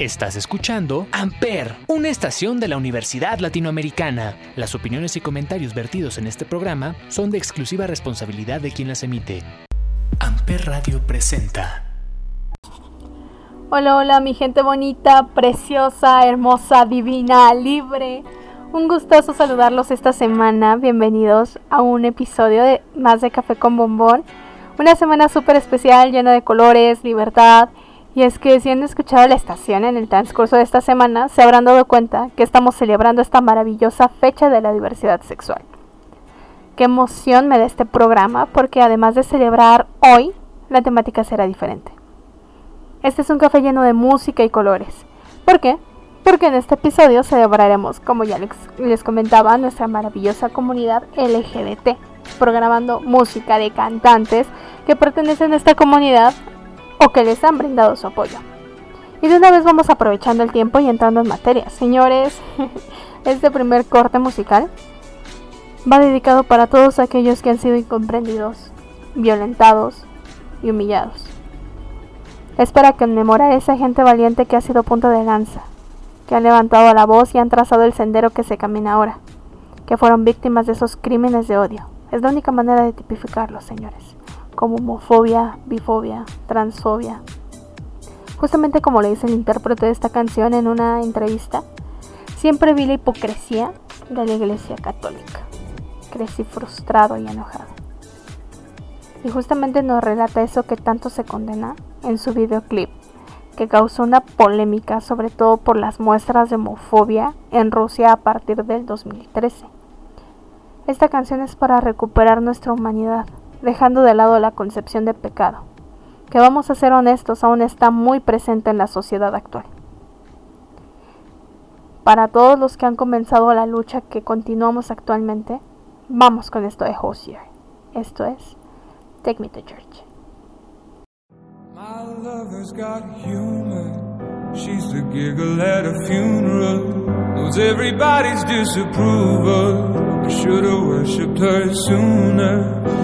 Estás escuchando Amper, una estación de la Universidad Latinoamericana. Las opiniones y comentarios vertidos en este programa son de exclusiva responsabilidad de quien las emite. Amper Radio presenta. Hola, hola, mi gente bonita, preciosa, hermosa, divina, libre. Un gustoso saludarlos esta semana. Bienvenidos a un episodio de Más de Café con Bombón. Una semana súper especial, llena de colores, libertad y es que si han escuchado la estación en el transcurso de esta semana, se habrán dado cuenta que estamos celebrando esta maravillosa fecha de la diversidad sexual. Qué emoción me da este programa porque además de celebrar hoy, la temática será diferente. Este es un café lleno de música y colores. ¿Por qué? Porque en este episodio celebraremos, como ya les, les comentaba, nuestra maravillosa comunidad LGBT, programando música de cantantes que pertenecen a esta comunidad o que les han brindado su apoyo. Y de una vez vamos aprovechando el tiempo y entrando en materia. Señores, este primer corte musical va dedicado para todos aquellos que han sido incomprendidos, violentados y humillados. Es para conmemorar a esa gente valiente que ha sido punto de lanza, que han levantado la voz y han trazado el sendero que se camina ahora, que fueron víctimas de esos crímenes de odio. Es la única manera de tipificarlos, señores como homofobia, bifobia, transfobia. Justamente como le dice el intérprete de esta canción en una entrevista, siempre vi la hipocresía de la iglesia católica. Crecí frustrado y enojado. Y justamente nos relata eso que tanto se condena en su videoclip, que causó una polémica sobre todo por las muestras de homofobia en Rusia a partir del 2013. Esta canción es para recuperar nuestra humanidad, dejando de lado la concepción de pecado, que vamos a ser honestos aún está muy presente en la sociedad actual. Para todos los que han comenzado la lucha que continuamos actualmente, vamos con esto de Hosier. Esto es Take Me to Church. My lover's got humor. She's the giggle at a funeral. Knows everybody's disapproval. I should've worshipped her sooner.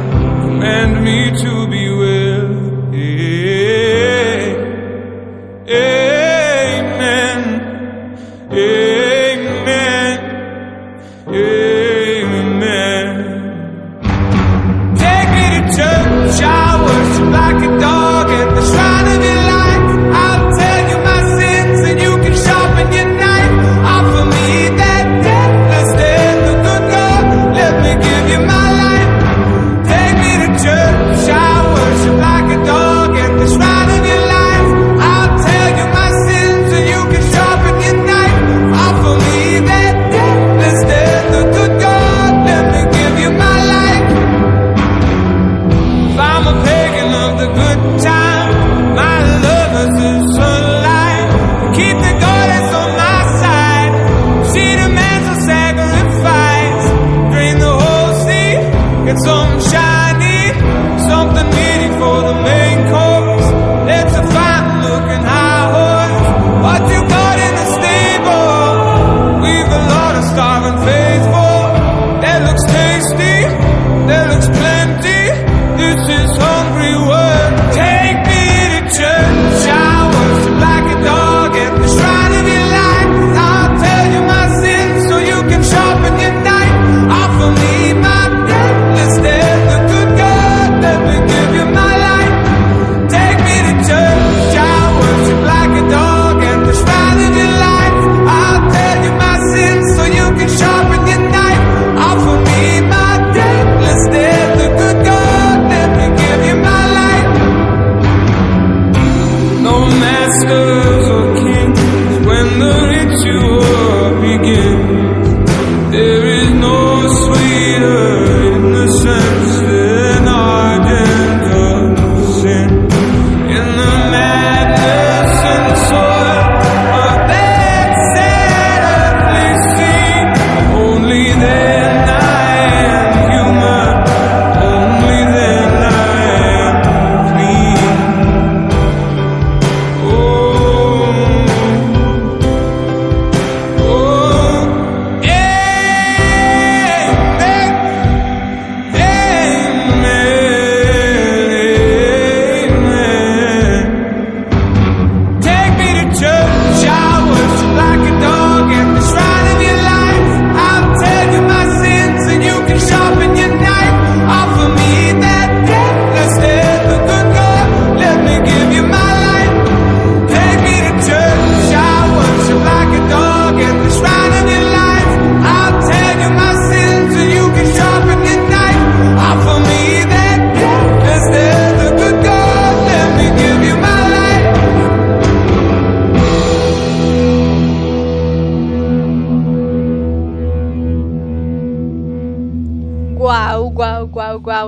command me to be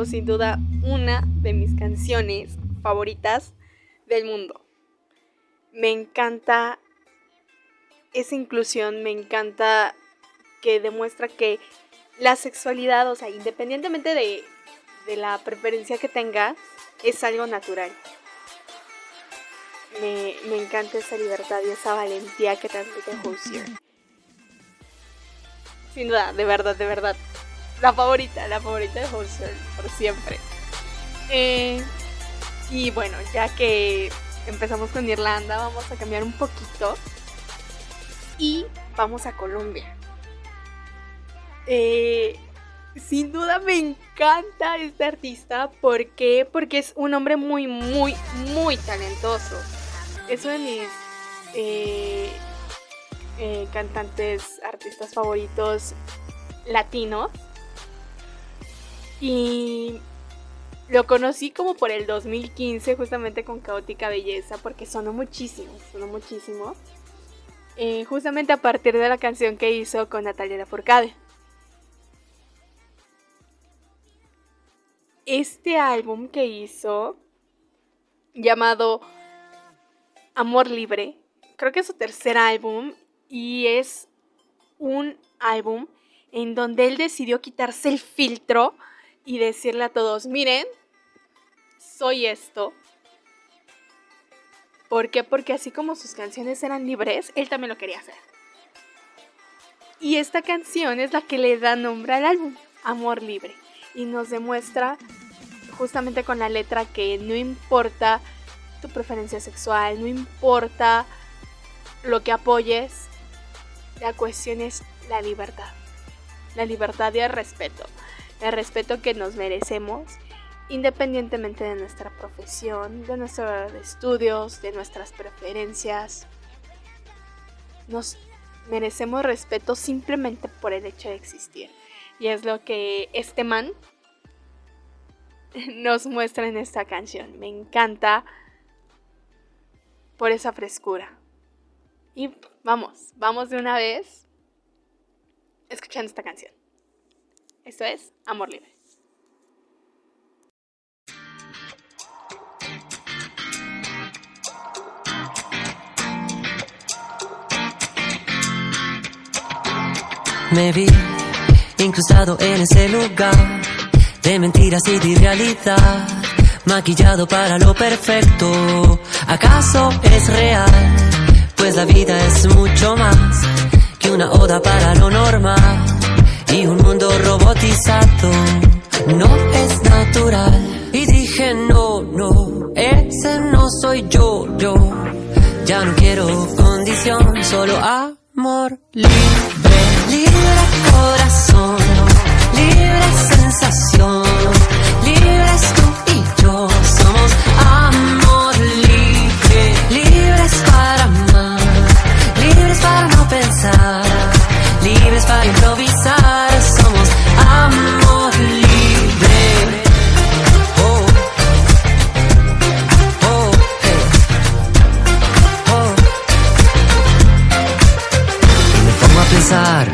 sin duda una de mis canciones favoritas del mundo. Me encanta esa inclusión, me encanta que demuestra que la sexualidad, o sea, independientemente de, la preferencia que tengas, es algo natural. Me, encanta esa libertad y esa valentía que transmite Hozier. Sin duda, de verdad, de verdad. La favorita, la favorita de Hozier, por siempre. Eh, y bueno, ya que empezamos con Irlanda, vamos a cambiar un poquito. Y vamos a Colombia. Eh, sin duda me encanta este artista. ¿Por qué? Porque es un hombre muy, muy, muy talentoso. Es uno de mis eh, cantantes, artistas favoritos latinos. Y lo conocí como por el 2015, justamente con Caótica Belleza, porque sonó muchísimo, sonó muchísimo. Eh, justamente a partir de la canción que hizo con Natalia Lafourcade. Este álbum que hizo, llamado Amor Libre, creo que es su tercer álbum y es un álbum en donde él decidió quitarse el filtro y decirle a todos, miren, soy esto. ¿Por qué? Porque así como sus canciones eran libres, él también lo quería hacer. Y esta canción es la que le da nombre al álbum, Amor Libre. Y nos demuestra justamente con la letra que no importa tu preferencia sexual, no importa lo que apoyes, la cuestión es la libertad. La libertad y el respeto el respeto que nos merecemos independientemente de nuestra profesión, de nuestros estudios, de nuestras preferencias. Nos merecemos respeto simplemente por el hecho de existir. Y es lo que este man nos muestra en esta canción. Me encanta por esa frescura. Y vamos, vamos de una vez escuchando esta canción. Esto es Amor Libre. Me vi incrustado en ese lugar de mentiras y de irrealidad, maquillado para lo perfecto. ¿Acaso es real? Pues la vida es mucho más que una oda para lo normal y un mundo robotizado no es natural. Y dije, no, no, ese no soy yo, yo. Ya no quiero condición, solo amor libre, libre corazón, libre sensación, libres tú y yo. Somos amor libre, libres para amar, libres para no pensar, libres para improvisar.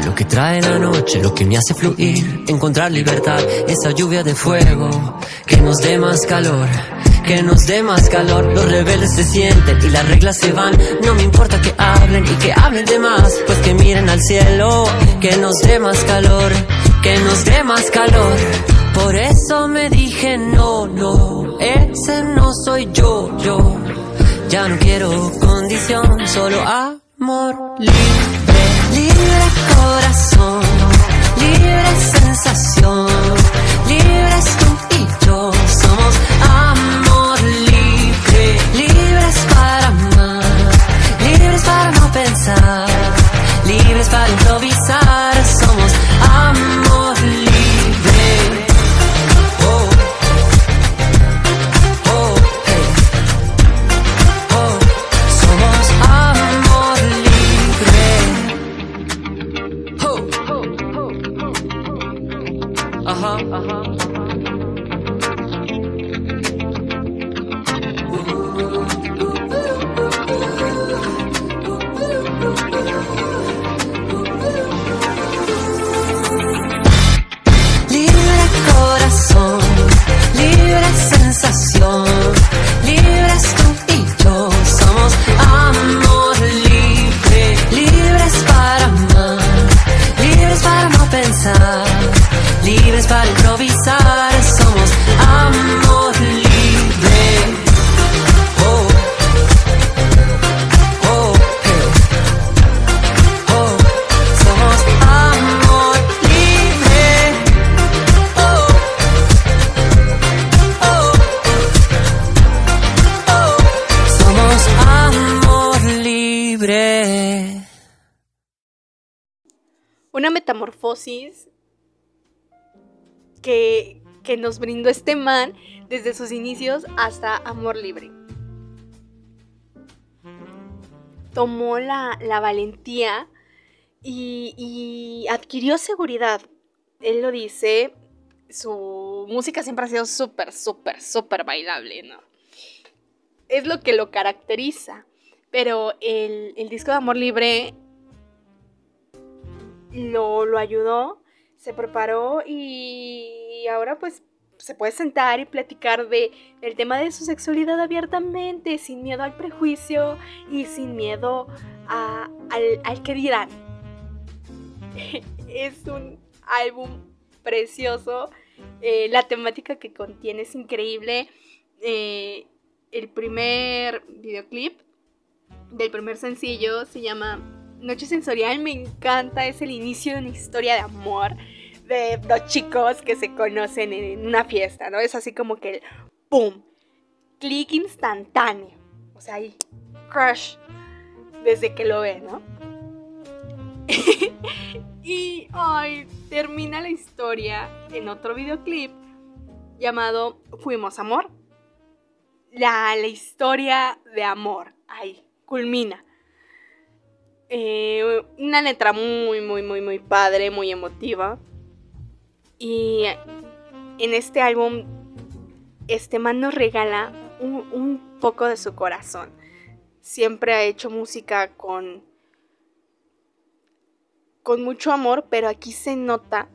Lo que trae la noche, lo que me hace fluir, encontrar libertad, esa lluvia de fuego que nos dé más calor. Que nos dé más calor, los rebeldes se sienten y las reglas se van. No me importa que hablen y que hablen de más, pues que miren al cielo, que nos dé más calor, que nos dé más calor. Por eso me dije no, no, ese no soy yo, yo. Ya no quiero condición, solo amor libre, libre corazón, libre sensación, libres tú y yo, somos amor libre, libres para amar, libres para no pensar, libres para improvisar, Una metamorfosis que, que nos brindó este man desde sus inicios hasta Amor Libre. Tomó la, la valentía y, adquirió seguridad. Él lo dice, su música siempre ha sido súper, súper, súper bailable, ¿no? Es lo que lo caracteriza. Pero el, el disco de Amor Libre lo, lo ayudó, se preparó y ahora pues se puede sentar y platicar de el tema de su sexualidad abiertamente, sin miedo al prejuicio y sin miedo a, al, que dirán. es un álbum precioso. Eh, la temática que contiene es increíble. Eh, el primer videoclip del primer sencillo se llama Noche Sensorial. Me encanta, es el inicio de una historia de amor de dos chicos que se conocen en una fiesta, ¿no? Es así como que el ¡pum! Clic instantáneo. O sea, ahí, crush, desde que lo ve, ¿no? y, ay, termina la historia en otro videoclip llamado Fuimos Amor. La, la historia de amor, ahí, culmina. Eh, una letra muy, muy, muy, muy padre, muy emotiva. Y en este álbum, este man nos regala un, poco de su corazón. Siempre ha hecho música con, con mucho amor, pero aquí se nota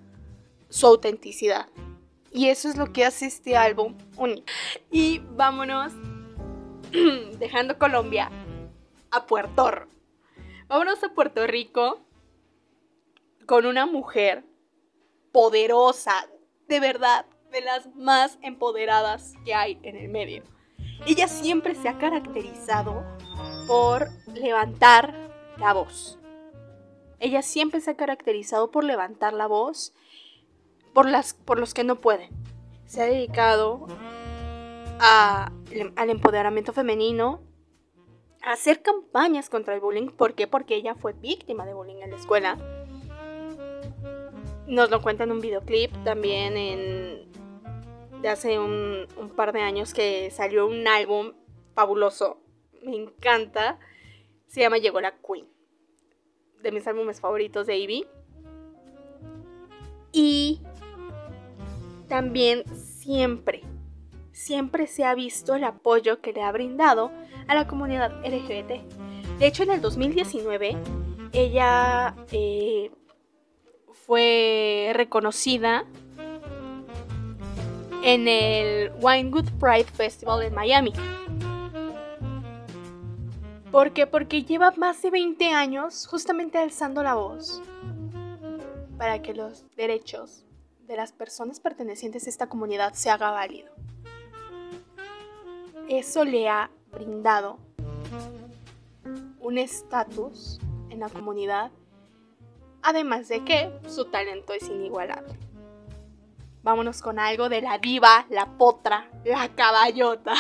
su autenticidad. Y eso es lo que hace este álbum único. Y vámonos, dejando Colombia, a Puerto. Vámonos a Puerto Rico con una mujer poderosa, de verdad, de las más empoderadas que hay en el medio. Ella siempre se ha caracterizado por levantar la voz. Ella siempre se ha caracterizado por levantar la voz por, las, por los que no pueden. Se ha dedicado al empoderamiento femenino, a hacer campañas contra el bullying. ¿Por qué? Porque ella fue víctima de bullying en la escuela nos lo cuenta en un videoclip también en, de hace un, par de años que salió un álbum fabuloso. Me encanta. Se llama Llegó la Queen. De mis álbumes favoritos de Ivy. Y también siempre, siempre se ha visto el apoyo que le ha brindado a la comunidad LGBT. De hecho, en el 2019, ella eh, fue reconocida en el Winewood Pride Festival en Miami. ¿Por qué? Porque lleva más de 20 años justamente alzando la voz para que los derechos de las personas pertenecientes a esta comunidad se haga válido. Eso le ha brindado un estatus en la comunidad Además de que su talento es inigualable. Vámonos con algo de la diva, la potra, la caballota.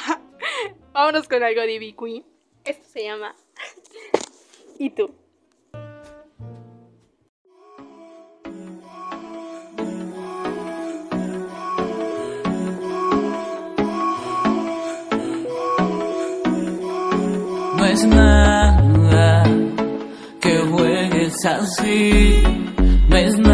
Vámonos con algo de Queen. Esto se llama ¿Y tú? Es nada que juegues así, no es nada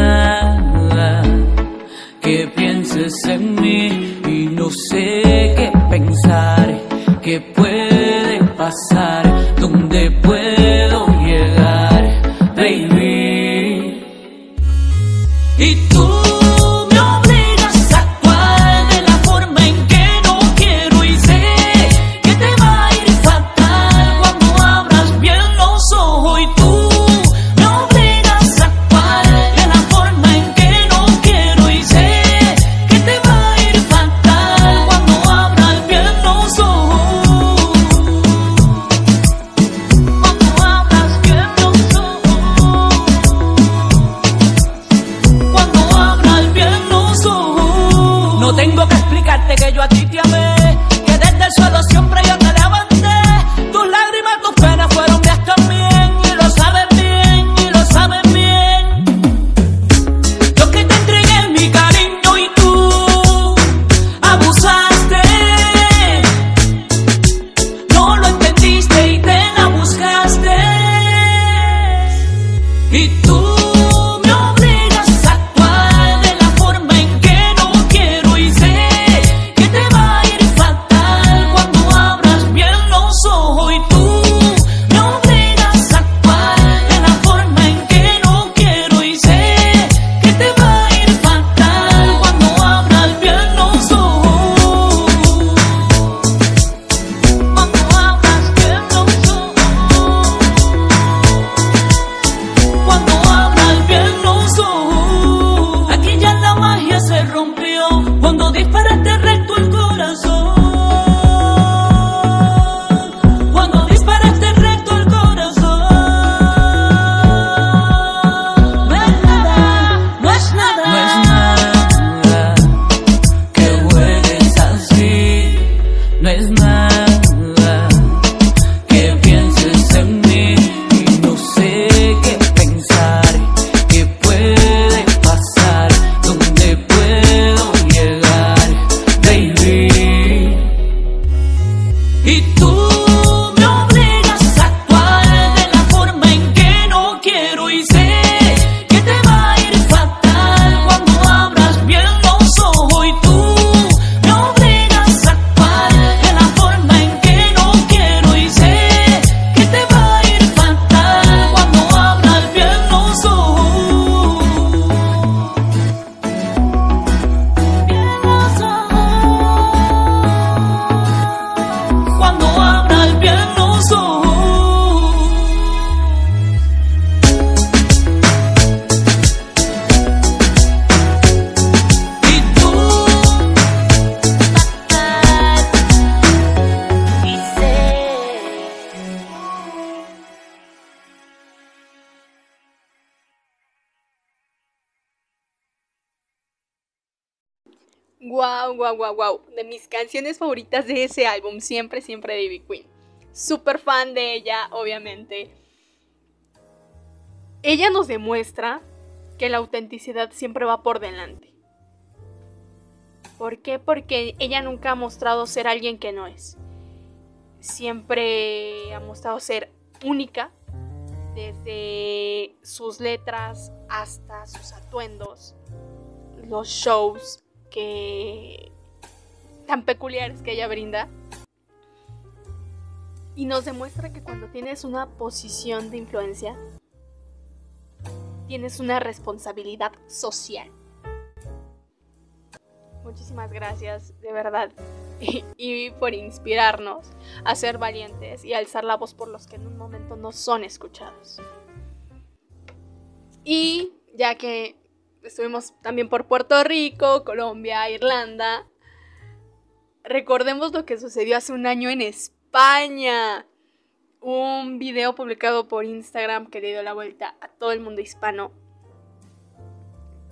I a ti te des Wow, wow, wow, wow. De mis canciones favoritas de ese álbum, siempre, siempre de Ivy Queen. Super fan de ella, obviamente. Ella nos demuestra que la autenticidad siempre va por delante. ¿Por qué? Porque ella nunca ha mostrado ser alguien que no es. Siempre ha mostrado ser única, desde sus letras hasta sus atuendos, los shows, que tan peculiares que ella brinda. Y nos demuestra que cuando tienes una posición de influencia, tienes una responsabilidad social. Muchísimas gracias, de verdad, y, por inspirarnos a ser valientes y alzar la voz por los que en un momento no son escuchados. Y ya que estuvimos también por Puerto Rico, Colombia, Irlanda. Recordemos lo que sucedió hace un año en España. Un video publicado por Instagram que le dio la vuelta a todo el mundo hispano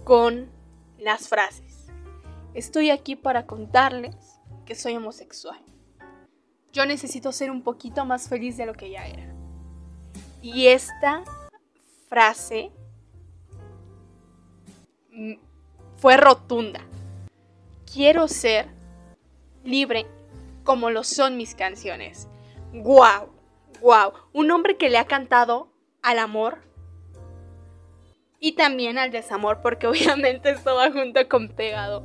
con las frases. Estoy aquí para contarles que soy homosexual. Yo necesito ser un poquito más feliz de lo que ya era. Y esta frase fue rotunda. Quiero ser libre como lo son mis canciones. ¡Guau! ¡Guau! Un hombre que le ha cantado al amor y también al desamor, porque obviamente esto junto con pegado.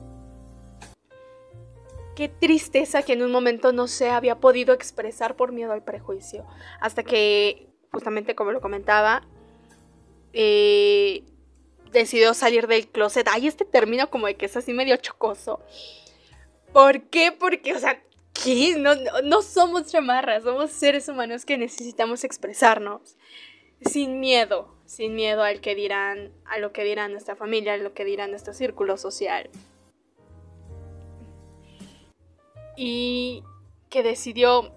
Qué tristeza que en un momento no se había podido expresar por miedo al prejuicio. Hasta que, justamente como lo comentaba, eh, decidió salir del closet. Ay, este término como de que es así medio chocoso. ¿Por qué? Porque, o sea, ¿qué? No, no, somos chamarras, somos seres humanos que necesitamos expresarnos sin miedo, sin miedo al que dirán, a lo que dirán nuestra familia, a lo que dirán nuestro círculo social. Y que decidió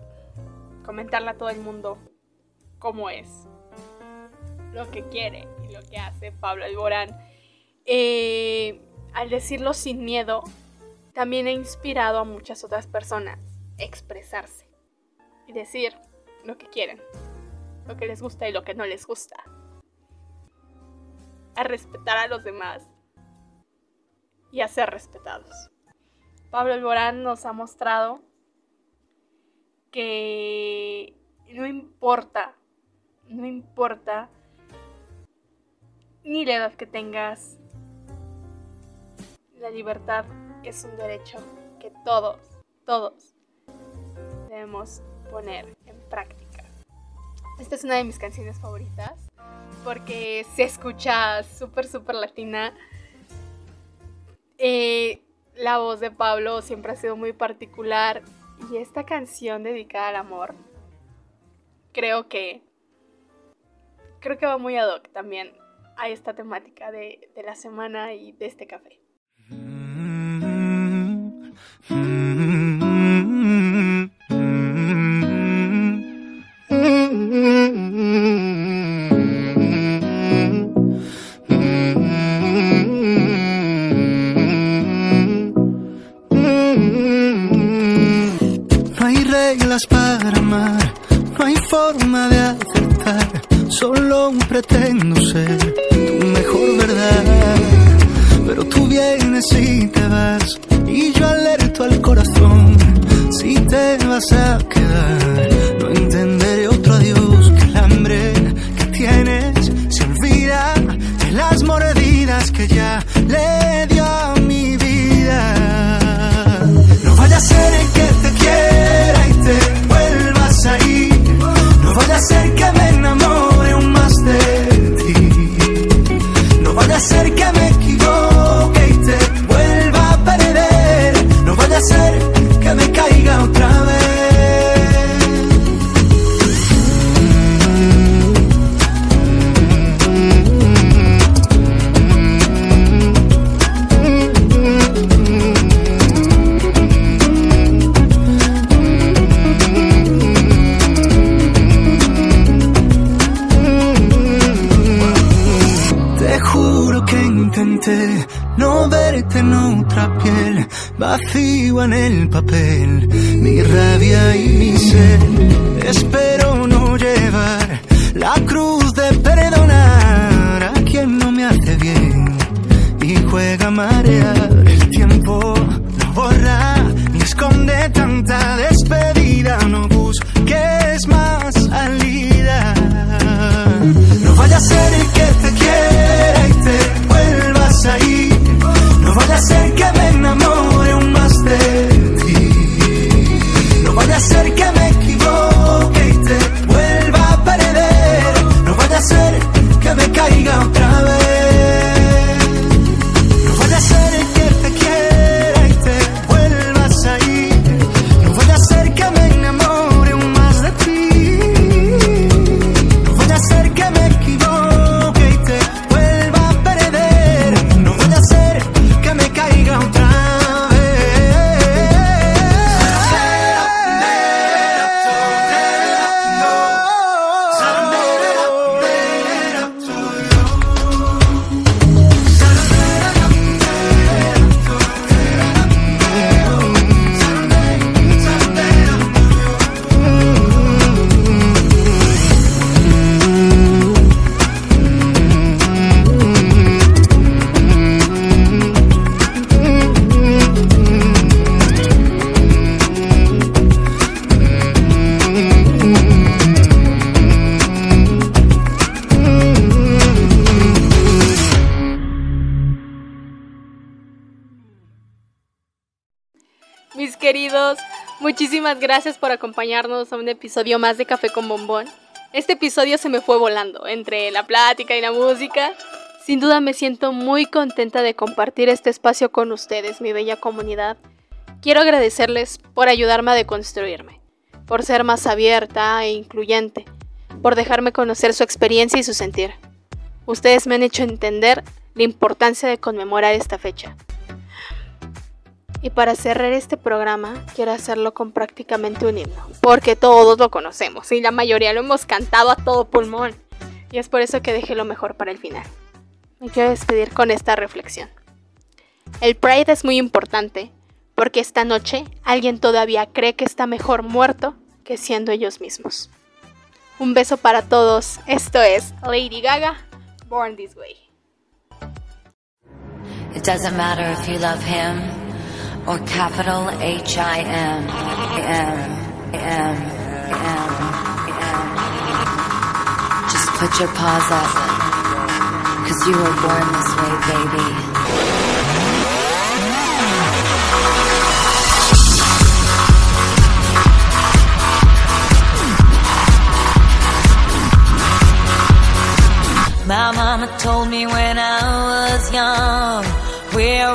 comentarle a todo el mundo cómo es, lo que quiere lo que hace Pablo Alborán. Eh, al decirlo sin miedo, también ha inspirado a muchas otras personas a expresarse y decir lo que quieren, lo que les gusta y lo que no les gusta. A respetar a los demás y a ser respetados. Pablo Alborán nos ha mostrado que no importa, no importa ni la edad que tengas. La libertad es un derecho que todos, todos debemos poner en práctica. Esta es una de mis canciones favoritas porque se escucha súper, súper latina. Eh, la voz de Pablo siempre ha sido muy particular y esta canción dedicada al amor creo que creo que va muy ad hoc también a esta temática de, de la semana y de este café. No hay muchísimas gracias por acompañarnos a un episodio más de Café con Bombón. Este episodio se me fue volando entre la plática y la música. Sin duda me siento muy contenta de compartir este espacio con ustedes, mi bella comunidad. Quiero agradecerles por ayudarme a deconstruirme, por ser más abierta e incluyente, por dejarme conocer su experiencia y su sentir. Ustedes me han hecho entender la importancia de conmemorar esta fecha. Y para cerrar este programa, quiero hacerlo con prácticamente un himno, porque todos lo conocemos y la mayoría lo hemos cantado a todo pulmón. Y es por eso que dejé lo mejor para el final. Me quiero despedir con esta reflexión. El Pride es muy importante, porque esta noche alguien todavía cree que está mejor muerto que siendo ellos mismos. Un beso para todos. Esto es Lady Gaga, Born This Way. It doesn't matter if you love him or capital H I M. M. M. M. M. Just put your paws up. Cause you were born this way, baby. My mama told me when I was young, we're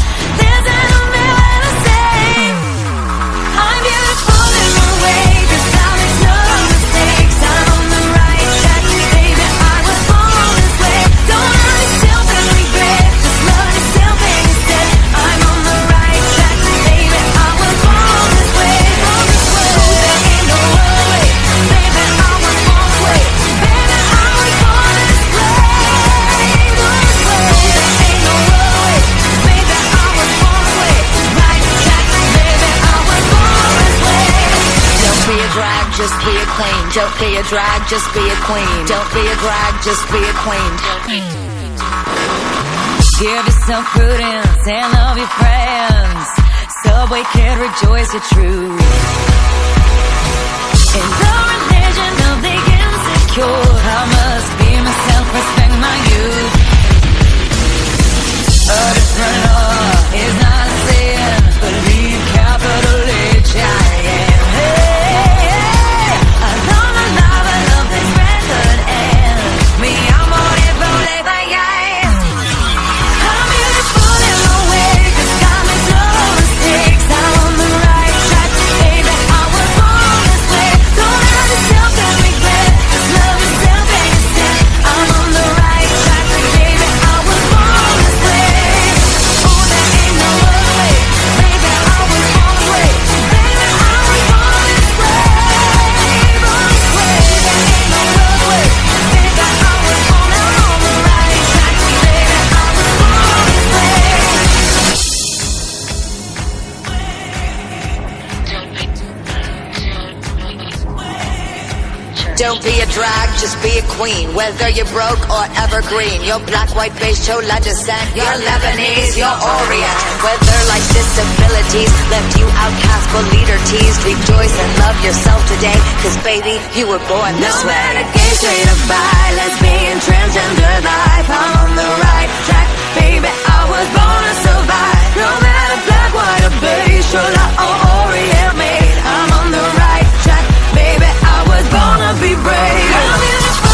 Don't be a drag, just be a queen. Don't be a drag, just be a queen. Give yourself prudence and love your friends. Subway kid, rejoice your truth. In the religion of the insecure, I must be myself, respect my youth. A different law is not sin. Believe capital H I am. Hey. Drag, just be a queen. Whether you're broke or evergreen, you're black, white, beige, chola descent, you're Lebanese, you're Orient. Whether life's disabilities left you outcast but leader teased, rejoice and love yourself today. Cause baby, you were born this No way. matter gay, straight or bi, lesbian, transgender life, I'm on the right track, baby. I was born to survive. No matter black, white, or beige, chola or Orient I was born to be brave.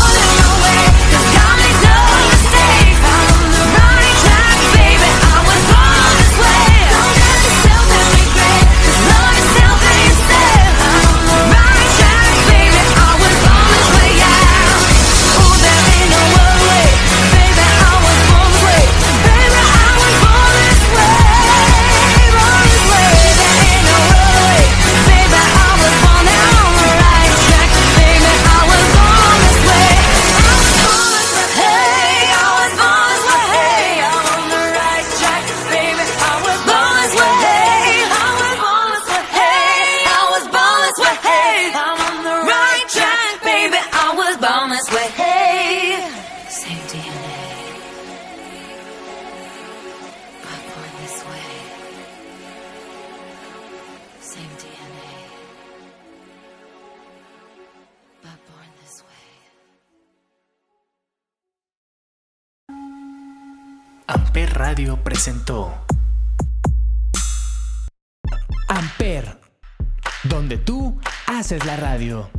Haces la radio.